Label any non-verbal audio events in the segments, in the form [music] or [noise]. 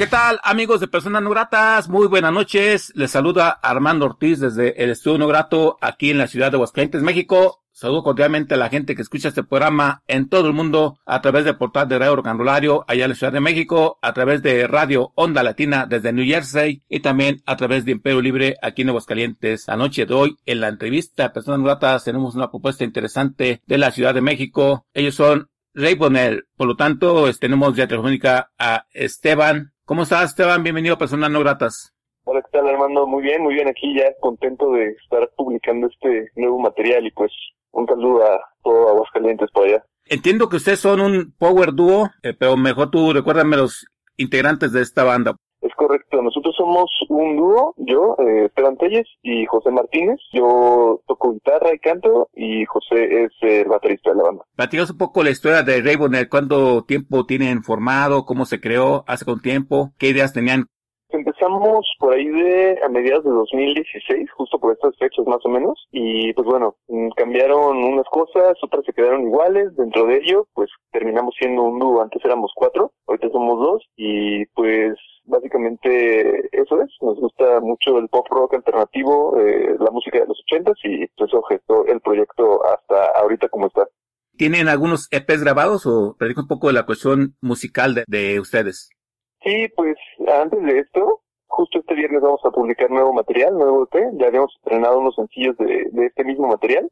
¿Qué tal amigos de Personas No Gratas? Muy buenas noches. Les saluda Armando Ortiz desde el Estudio No Grato aquí en la ciudad de Aguascalientes, México. Saludo cordialmente a la gente que escucha este programa en todo el mundo a través del portal de Radio Rocandolario allá en la Ciudad de México, a través de Radio Onda Latina desde New Jersey y también a través de Imperio Libre aquí en Aguascalientes. La noche de hoy en la entrevista Personas Gratas tenemos una propuesta interesante de la Ciudad de México. Ellos son Ray Bonel. Por lo tanto, tenemos ya telefónica a Esteban ¿Cómo estás, Esteban? Bienvenido a Personas No Gratas. Hola, ¿qué tal, Armando? Muy bien, muy bien aquí ya contento de estar publicando este nuevo material y pues un saludo a todo Aguascalientes por allá. Entiendo que ustedes son un power dúo, eh, pero mejor tú recuérdame los integrantes de esta banda. Correcto, nosotros somos un dúo, yo, eh, Esteban Telles y José Martínez. Yo toco guitarra y canto y José es el baterista de la banda. Platicamos un poco la historia de Raybonel, cuánto tiempo tienen formado, cómo se creó, hace con tiempo, qué ideas tenían. Empezamos por ahí de a mediados de 2016, justo por estas fechas más o menos, y pues bueno, mm, cambiaron unas cosas, otras se quedaron iguales, dentro de ello, pues terminamos siendo un dúo, antes éramos cuatro, ahorita somos dos, y pues básicamente eso es, nos gusta mucho el pop rock alternativo, eh, la música de los ochentas, y pues eso gestó el proyecto hasta ahorita como está. ¿Tienen algunos EPs grabados o predico un poco de la cuestión musical de, de ustedes? Sí, pues antes de esto, justo este viernes vamos a publicar nuevo material, nuevo EP. Ya habíamos estrenado unos sencillos de, de este mismo material.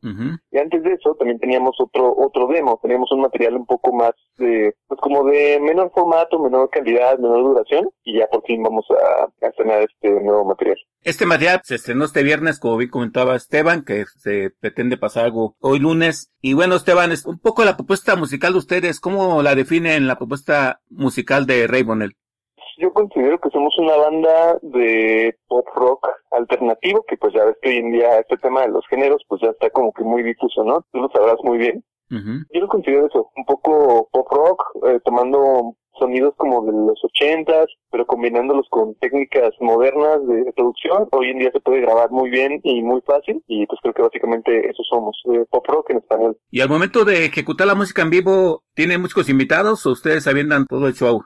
Y antes de eso también teníamos otro otro demo. Teníamos un material un poco más de, pues como de menor formato, menor calidad, menor duración. Y ya por fin vamos a, a estrenar este nuevo material. Este material se estrenó este viernes, como bien comentaba Esteban, que se pretende pasar algo hoy lunes. Y bueno, Esteban, es un poco la propuesta musical de ustedes. ¿Cómo la definen la propuesta musical de Raybonel? Yo considero que somos una banda de pop rock alternativo, que pues ya ves que hoy en día este tema de los géneros pues ya está como que muy difuso, ¿no? Tú lo sabrás muy bien. Yo lo considero eso, un poco pop rock, eh, tomando sonidos como de los ochentas, pero combinándolos con técnicas modernas de producción. Hoy en día se puede grabar muy bien y muy fácil y pues creo que básicamente eso somos, eh, pop rock en español. Y al momento de ejecutar la música en vivo, ¿tiene músicos invitados o ustedes aviendan todo el show?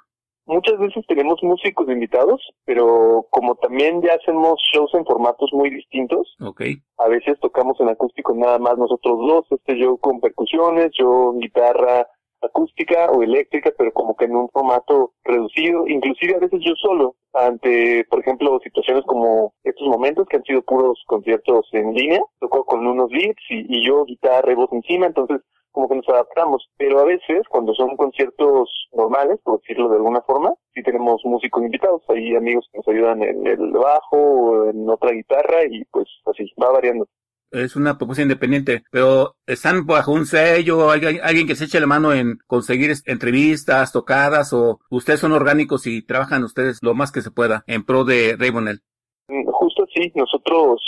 Muchas veces tenemos músicos invitados, pero como también ya hacemos shows en formatos muy distintos, okay. a veces tocamos en acústico nada más nosotros dos, este yo con percusiones, yo guitarra acústica o eléctrica, pero como que en un formato reducido, inclusive a veces yo solo, ante, por ejemplo, situaciones como estos momentos que han sido puros conciertos en línea, toco con unos leads y, y yo guitarra y voz encima, entonces como que nos adaptamos, pero a veces cuando son conciertos normales, por decirlo de alguna forma, sí tenemos músicos invitados, hay amigos que nos ayudan en el bajo o en otra guitarra y pues así, va variando. Es una propuesta independiente, pero ¿están bajo un sello? ¿Alguien, alguien que se eche la mano en conseguir entrevistas, tocadas o ustedes son orgánicos y trabajan ustedes lo más que se pueda en pro de Raybonel? Mm, justo así, nosotros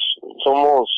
somos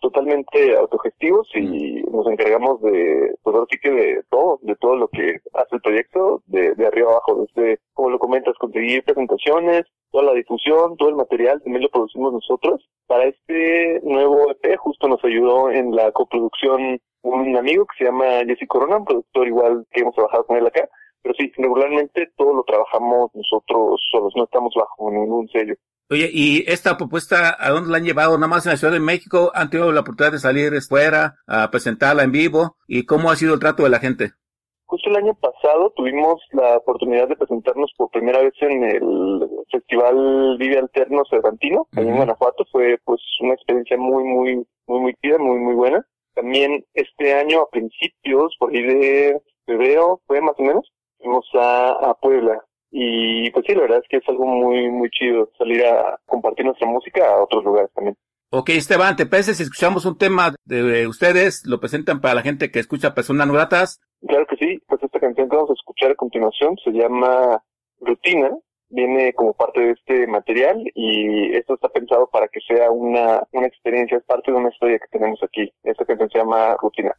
totalmente autogestivos y nos encargamos de, pues ahora sí que de todo, de todo lo que hace el proyecto, de, de arriba abajo, desde, como lo comentas, conseguir presentaciones, toda la difusión, todo el material, también lo producimos nosotros. Para este nuevo EP justo nos ayudó en la coproducción un amigo que se llama Jesse Corona, un productor igual que hemos trabajado con él acá, pero sí, regularmente todo lo trabajamos nosotros solos, no estamos bajo ningún sello. Oye, ¿y esta propuesta a dónde la han llevado? ¿Nada más en la Ciudad de México? ¿Han tenido la oportunidad de salir fuera a presentarla en vivo? ¿Y cómo ha sido el trato de la gente? Justo el año pasado tuvimos la oportunidad de presentarnos por primera vez en el Festival Vive Alterno Cervantino, en Guanajuato. Fue pues una experiencia muy, muy, muy, muy tida, muy, muy buena. También este año, a principios, por ahí de febrero, fue más o menos, fuimos a, a Puebla y pues sí, la verdad es que es algo muy, muy chido salir a compartir nuestra música a otros lugares también. Ok, Esteban, ¿te parece si escuchamos un tema de ustedes? ¿Lo presentan para la gente que escucha Personas No Gratas? Claro que sí, pues esta canción que vamos a escuchar a continuación se llama Rutina, viene como parte de este material y esto está pensado para que sea una, una experiencia, es parte de una historia que tenemos aquí. Esta canción se llama Rutina.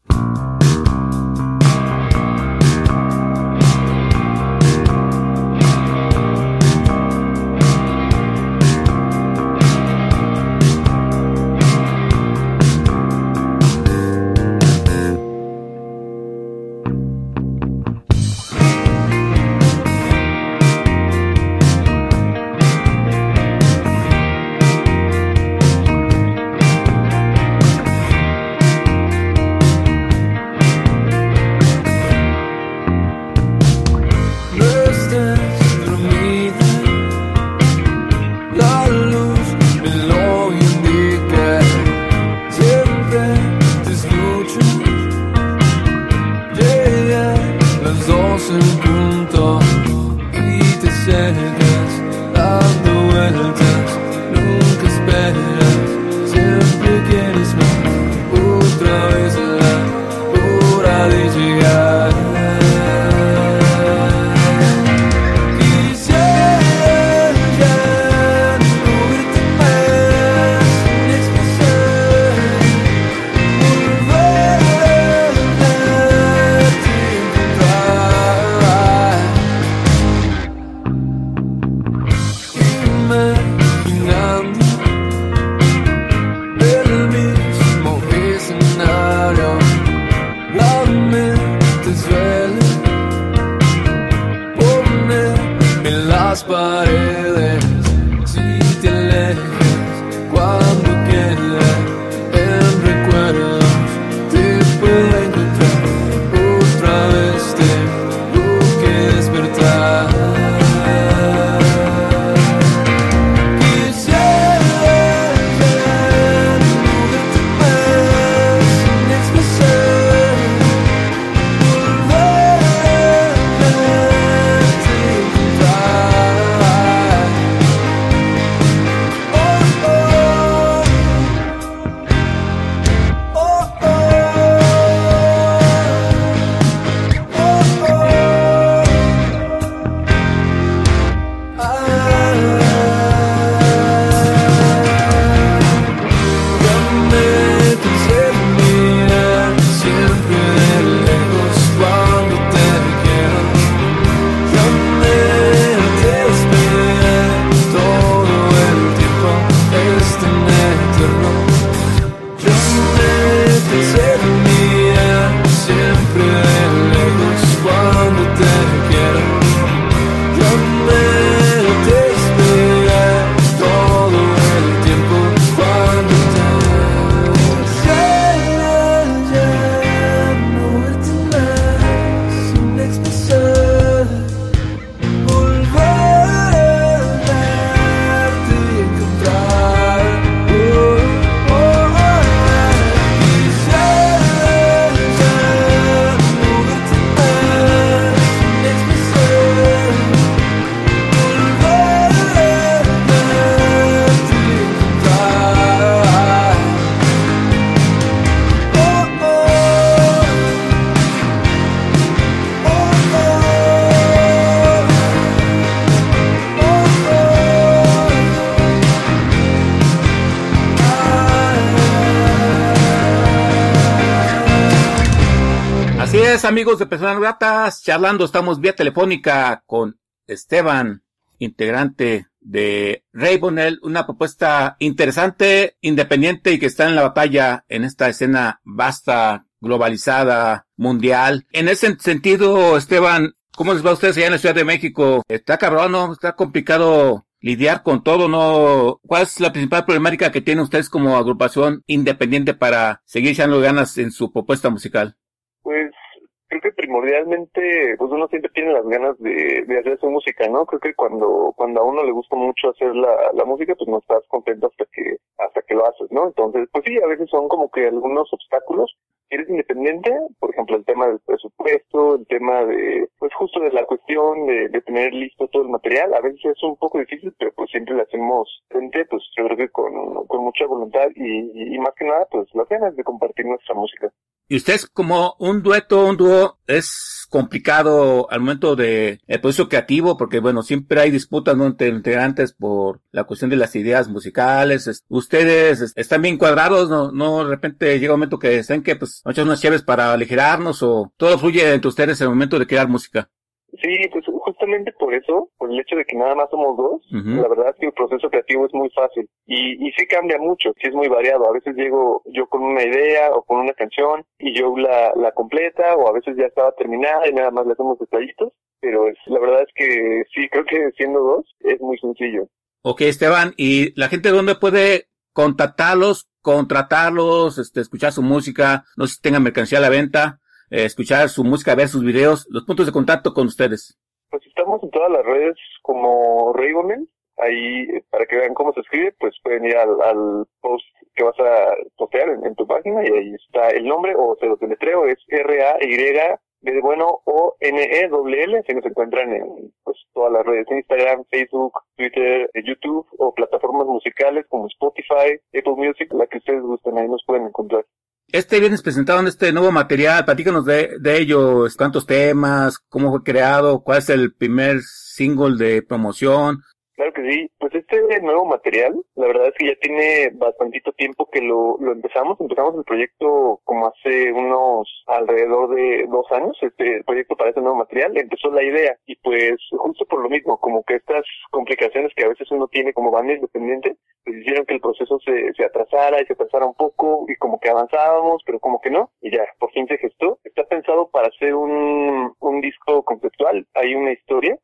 Amigos de Personas Gratas, charlando, estamos vía telefónica con Esteban, integrante de Raybonel, una propuesta interesante, independiente y que está en la batalla en esta escena vasta, globalizada, mundial. En ese sentido, Esteban, ¿cómo les va a ustedes allá en la Ciudad de México? Está cabrón, ¿no? Está complicado lidiar con todo, ¿no? ¿Cuál es la principal problemática que tienen ustedes como agrupación independiente para seguir echando ganas en su propuesta musical? Primordialmente, pues uno siempre tiene las ganas de, de hacer su música, ¿no? Creo que cuando, cuando a uno le gusta mucho hacer la, la música, pues no estás contento hasta que, hasta que lo haces, ¿no? Entonces, pues sí, a veces son como que algunos obstáculos. Eres independiente, por ejemplo, el tema del presupuesto, el tema de, pues justo de la cuestión de, tener listo todo el material, a veces es un poco difícil, pero pues siempre lo hacemos frente, pues yo creo que con, con mucha voluntad y, y más que nada, pues las ganas de compartir nuestra música. Y ustedes como un dueto, un dúo, es complicado al momento de el proceso creativo, porque bueno, siempre hay disputas ¿no? entre integrantes por la cuestión de las ideas musicales. Ustedes están bien cuadrados, no, no de repente llega un momento que saben que pues echar unas llaves para aligerarnos o todo fluye entre ustedes en el momento de crear música. Sí, pues justamente por eso, por el hecho de que nada más somos dos, la verdad es que el proceso creativo es muy fácil y, y sí cambia mucho, sí es muy variado. A veces llego yo con una idea o con una canción y yo la, la completa o a veces ya estaba terminada y nada más le hacemos detallitos, pero es, la verdad es que sí, creo que siendo dos es muy sencillo. Ok, Esteban, ¿y la gente dónde puede contactarlos, contratarlos, este, escuchar su música, no sé si tengan mercancía a la venta? Eh, escuchar su música, ver sus videos, los puntos de contacto con ustedes. Pues estamos en todas las redes como Raygomen, ahí para que vean cómo se escribe, pues pueden ir al, post que vas a postear en, tu página y ahí está el nombre o se lo teletreo, es R-A-Y de bueno o n e w l se nos encuentran en pues todas las redes Instagram, Facebook, Twitter, eh, YouTube o plataformas musicales como Spotify, Apple Music, la que ustedes gusten, ahí nos pueden encontrar. Este viernes presentaron este nuevo material, platícanos de, de ello, cuántos temas, cómo fue creado, cuál es el primer single de promoción, Claro que sí. Pues este nuevo material, la verdad es que ya tiene bastantito tiempo que lo, lo empezamos. Empezamos el proyecto como hace unos alrededor de dos años, este proyecto para este nuevo material. Empezó la idea y pues justo por lo mismo, como que estas complicaciones que a veces uno tiene como banda independiente, pues hicieron que el proceso se, se atrasara y se atrasara un poco y como que avanzábamos, pero como que no. Y ya, por fin se gestó. Está pensado para hacer un, un disco conceptual. Hay una historia,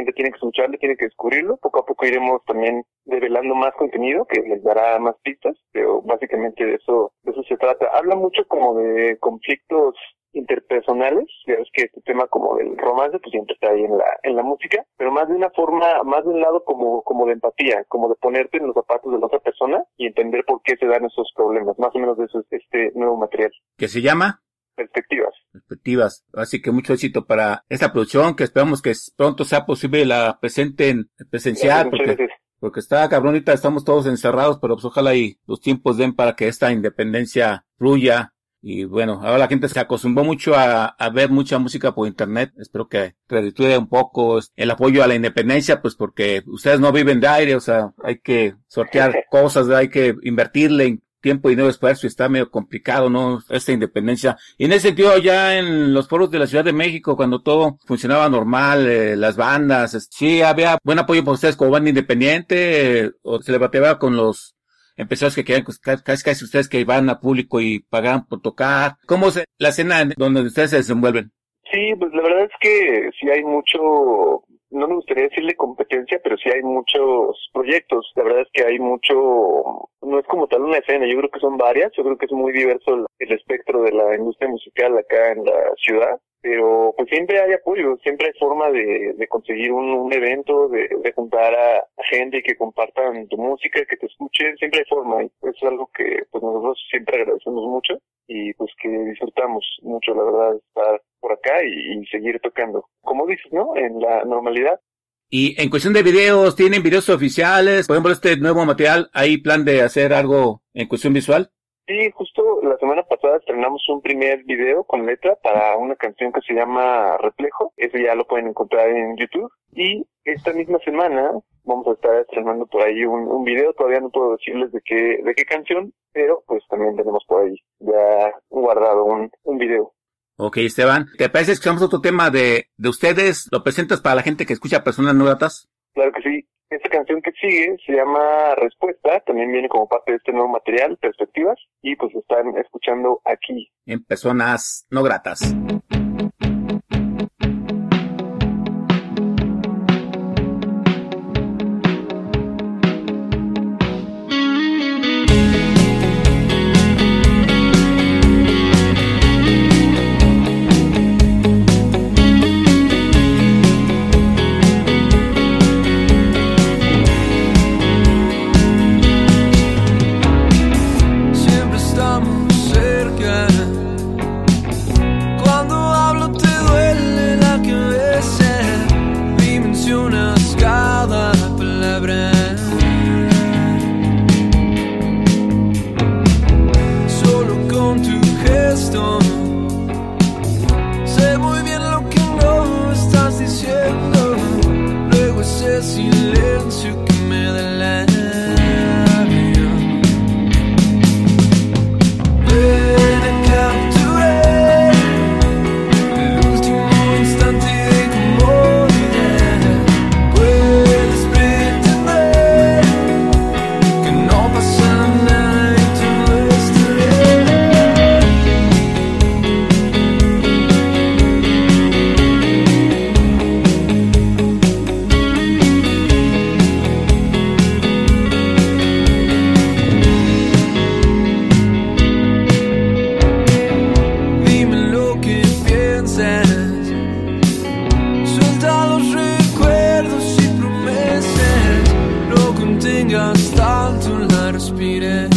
gente tiene que escucharle, tiene que descubrir poco a poco iremos también develando más contenido que les dará más pistas, pero básicamente de eso, de eso se trata. Habla mucho como de conflictos interpersonales, ya es que este tema como del romance pues siempre está ahí en la, en la música, pero más de una forma, más de un lado como, como de empatía, como de ponerte en los zapatos de la otra persona y entender por qué se dan esos problemas, más o menos de eso es este nuevo material. ¿Qué se llama? Perspectivas. Perspectivas. Así que mucho éxito para esta producción, que esperamos que pronto sea posible la presenten presencial, porque, porque está cabronita, estamos todos encerrados, pero pues ojalá y los tiempos den para que esta independencia fluya. Y bueno, ahora la gente se acostumbró mucho a, a ver mucha música por internet. Espero que reditúe un poco el apoyo a la independencia, pues porque ustedes no viven de aire, o sea, hay que sortear [laughs] cosas, hay que invertirle, tiempo y nuevo esfuerzo está medio complicado, ¿no? Esta independencia. Y en ese sentido, ya en los foros de la Ciudad de México, cuando todo funcionaba normal, eh, las bandas, sí había buen apoyo para ustedes como banda independiente, o se le bateaba con los empresarios que querían, pues, casi casi ustedes que iban a público y pagaban por tocar. ¿Cómo es la escena donde ustedes se desenvuelven? Sí, pues la verdad es que sí hay mucho no me gustaría decirle competencia, pero sí hay muchos proyectos. La verdad es que hay mucho, no es como tal una escena, yo creo que son varias, yo creo que es muy diverso el, espectro de la industria musical acá en la ciudad, pero pues siempre hay apoyo, siempre hay forma de, de conseguir un, un evento, de, de, juntar a, gente y que compartan tu música, que te escuchen, siempre hay forma, y es algo que pues nosotros siempre agradecemos mucho y pues que disfrutamos mucho, la verdad, estar por acá y, seguir tocando. Como dices, ¿no? En la normalidad. Y en cuestión de videos, ¿tienen videos oficiales? Por ejemplo, este nuevo material, ¿hay plan de hacer algo en cuestión visual? Sí, justo la semana pasada estrenamos un primer video con letra para una canción que se llama Reflejo. Ese ya lo pueden encontrar en YouTube. Y esta misma semana vamos a estar estrenando por ahí un, un video. Todavía no puedo decirles de qué, de qué canción, pero pues también tenemos por ahí ya guardado un, un video. Ok, Esteban, ¿te parece que escuchamos otro tema de, de ustedes? ¿Lo presentas para la gente que escucha personas no gratas? Claro que sí. Esta canción que sigue se llama Respuesta, también viene como parte de este nuevo material, Perspectivas, y pues están escuchando aquí. En personas no gratas. hangi astan tunlar spire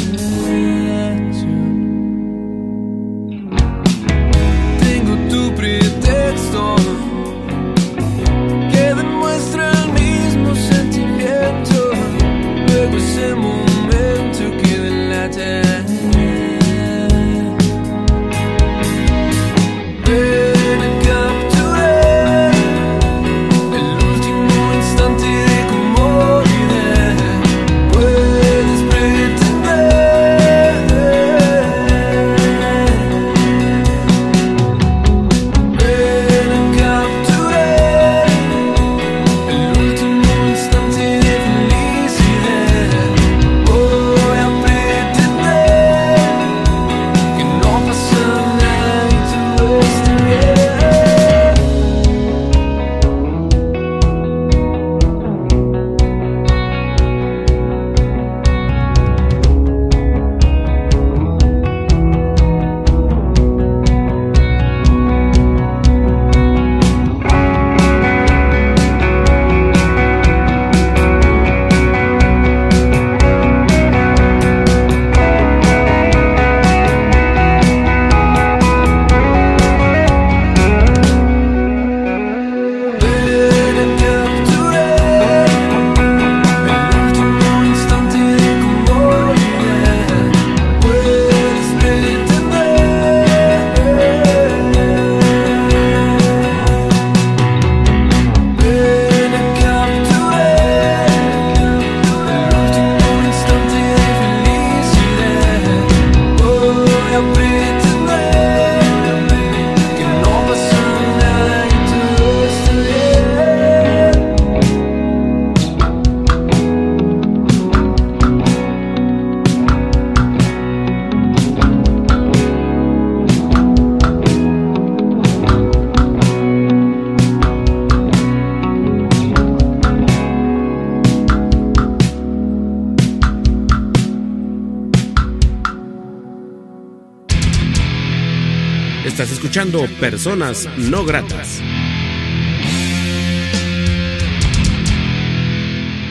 escuchando Personas No Gratas.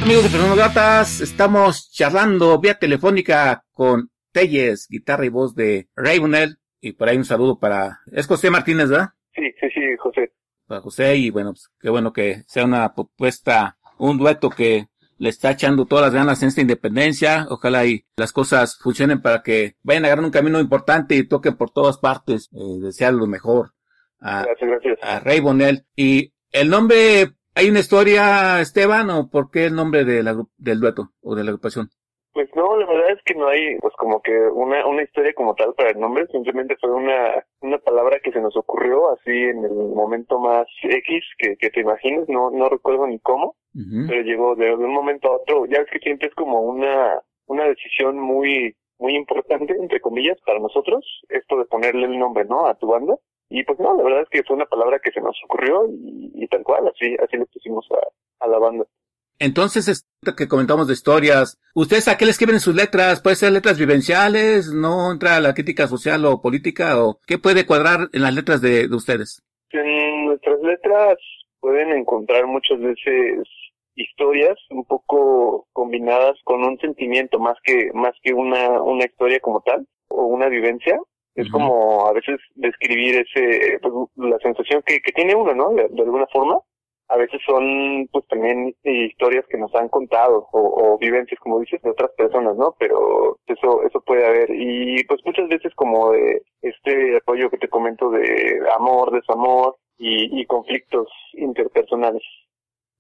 Amigos de Personas Gratas, estamos charlando vía telefónica con Telles, guitarra y voz de Ravenel. Y por ahí un saludo para... Es José Martínez, ¿verdad? Sí, sí, sí, José. Para José y bueno, pues qué bueno que sea una propuesta, un dueto que le está echando todas las ganas en esta independencia. Ojalá y las cosas funcionen para que vayan a agarrar un camino importante y toquen por todas partes. Eh, desear lo mejor a, Gracias, gracias. a Ray Bonell. Y el nombre, ¿hay una historia, Esteban, o por qué el nombre de la, gru- del dueto o de la agrupación? Pues no, la verdad es que no hay, pues como que una, una historia como tal para el nombre, simplemente fue una, una palabra que se nos ocurrió así en el momento más X que, que te imagines, no, no recuerdo ni cómo, pero llegó de, de un momento a otro, ya ves que siempre es como una, una decisión muy, muy importante, entre comillas, para nosotros, esto de ponerle el nombre, ¿no? A tu banda. Y pues no, la verdad es que fue una palabra que se nos ocurrió y, y tal cual, así, así le pusimos a, a la banda. Entonces, esto que comentamos de historias, ¿ustedes a qué le escriben sus letras? ¿Puede ser letras vivenciales? ¿No entra la crítica social o política? ¿O qué puede cuadrar en las letras de, de ustedes? En nuestras letras pueden encontrar muchas veces historias un poco combinadas con un sentimiento más que más que una una historia como tal o una vivencia es como a veces describir ese pues, la sensación que, que tiene uno no de, de alguna forma a veces son pues también historias que nos han contado o, vivencias como dices de otras personas no pero eso eso puede haber. Y pues muchas veces como de este apoyo que te comento de amor desamor y, y conflictos interpersonales.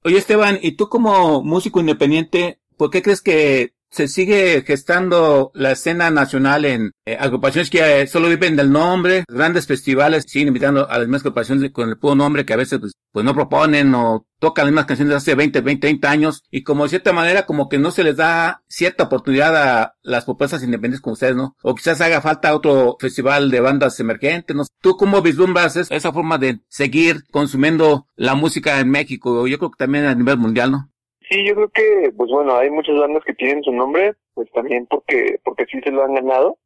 Oye, Esteban, ¿y tú como músico independiente, por qué crees que se sigue gestando la escena nacional en eh, agrupaciones que eh, solo viven del nombre, grandes festivales, siguen invitando a las mismas agrupaciones con el puro nombre que a veces pues, pues no proponen o tocan las mismas canciones de hace 20, 20, 30 años y como de cierta manera como que no se les da cierta oportunidad a las propuestas independientes como ustedes, ¿no? O quizás haga falta otro festival de bandas emergentes, ¿no? ¿Tú cómo vislumbras es- esa forma de seguir consumiendo la música en México? Yo creo que también a nivel mundial, ¿no? Sí, yo creo que, pues bueno, hay muchas bandas que tienen su nombre, pues también porque, porque sí se lo han ganado,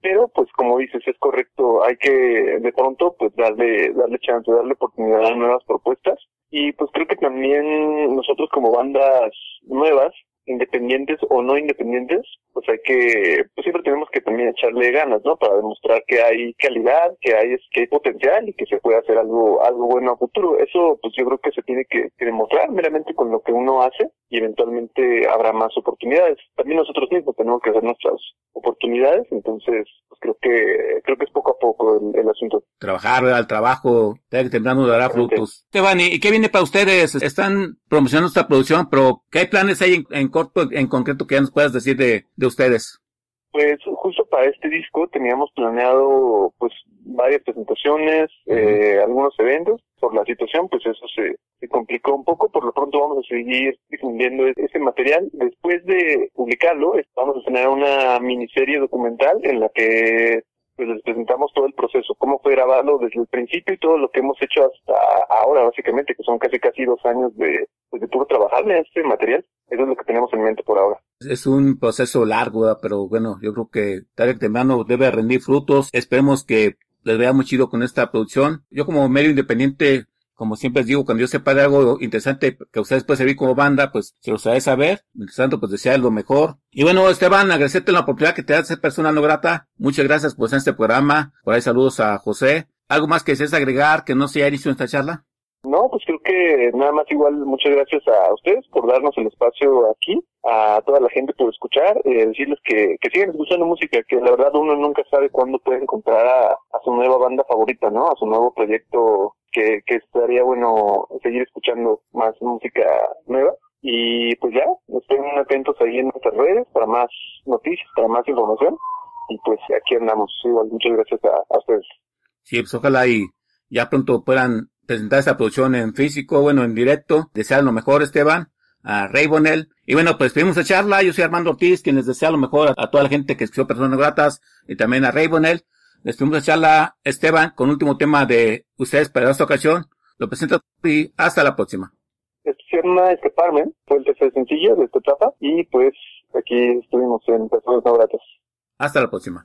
pero pues como dices, es correcto, hay que de pronto pues darle, darle chance, darle oportunidad a nuevas propuestas, y pues creo que también nosotros como bandas nuevas, independientes o no independientes, pues hay que, pues siempre tenemos que también echarle ganas, ¿no? Para demostrar que hay calidad, que hay, que hay potencial y que se puede hacer algo, algo bueno a futuro. Eso, pues yo creo que se tiene que, que demostrar meramente con lo que uno hace y eventualmente habrá más oportunidades. También nosotros mismos tenemos que hacer nuestras oportunidades, entonces, pues creo que, creo que es poco a poco el, el asunto. Trabajar, el trabajo, tarde que temprano dará frutos. Esteban, ¿y qué viene para ustedes? Están promocionando esta producción, pero ¿qué hay planes hay en, en corto, en concreto que ya nos puedas decir de, de ustedes? Pues justo para este disco teníamos planeado pues varias presentaciones, eh, algunos eventos. Por la situación, pues eso se, complicó un poco. Por lo pronto vamos a seguir difundiendo e- ese material. Después de publicarlo, vamos a tener una miniserie documental en la que pues les presentamos todo el proceso, cómo fue grabado desde el principio y todo lo que hemos hecho hasta ahora, básicamente, que son casi casi dos años de, pues, de puro trabajar en este material. Eso es lo que tenemos en mente por ahora. Es un proceso largo, pero bueno, yo creo que tarde que temprano debe rendir frutos. Esperemos que les vea muy chido con esta producción. Yo como medio independiente, como siempre les digo, cuando yo sepa de algo interesante que a ustedes puede servir como banda, pues se los haré saber. Mientras tanto, pues desear lo mejor. Y bueno, Esteban, agradecerte la oportunidad que te da ser persona no grata. Muchas gracias por en este programa. Por ahí saludos a José. ¿Algo más que desees agregar que no se haya inicio en esta charla? No, pues creo que nada más igual muchas gracias a ustedes por darnos el espacio aquí, a toda la gente por escuchar, eh, decirles que, que sigan escuchando música, que la verdad uno nunca sabe cuándo puede encontrar a, su nueva banda favorita, ¿no? A su nuevo proyecto que, que estaría bueno seguir escuchando más música nueva. Y pues ya, estén atentos ahí en nuestras redes para más noticias, para más información. Y pues aquí andamos. Igual, muchas gracias a, a ustedes. Sí, pues ojalá y ya pronto puedan presentar esta producción en físico, bueno, en directo. Desear lo mejor, Esteban, a Ray Bonell. Y bueno, pues pedimos la charla. Yo soy Armando Ortiz, quien les desea lo mejor a, a toda la gente que escuchó Personas Gratas y también a Ray Bonell. Les pedimos la charla, Esteban, con último tema de ustedes para esta ocasión. Lo presento y hasta la próxima. Llama Escaparme, fue el tercer sencillo de esta etapa y pues aquí estuvimos en Personas No Gratas. Hasta la próxima.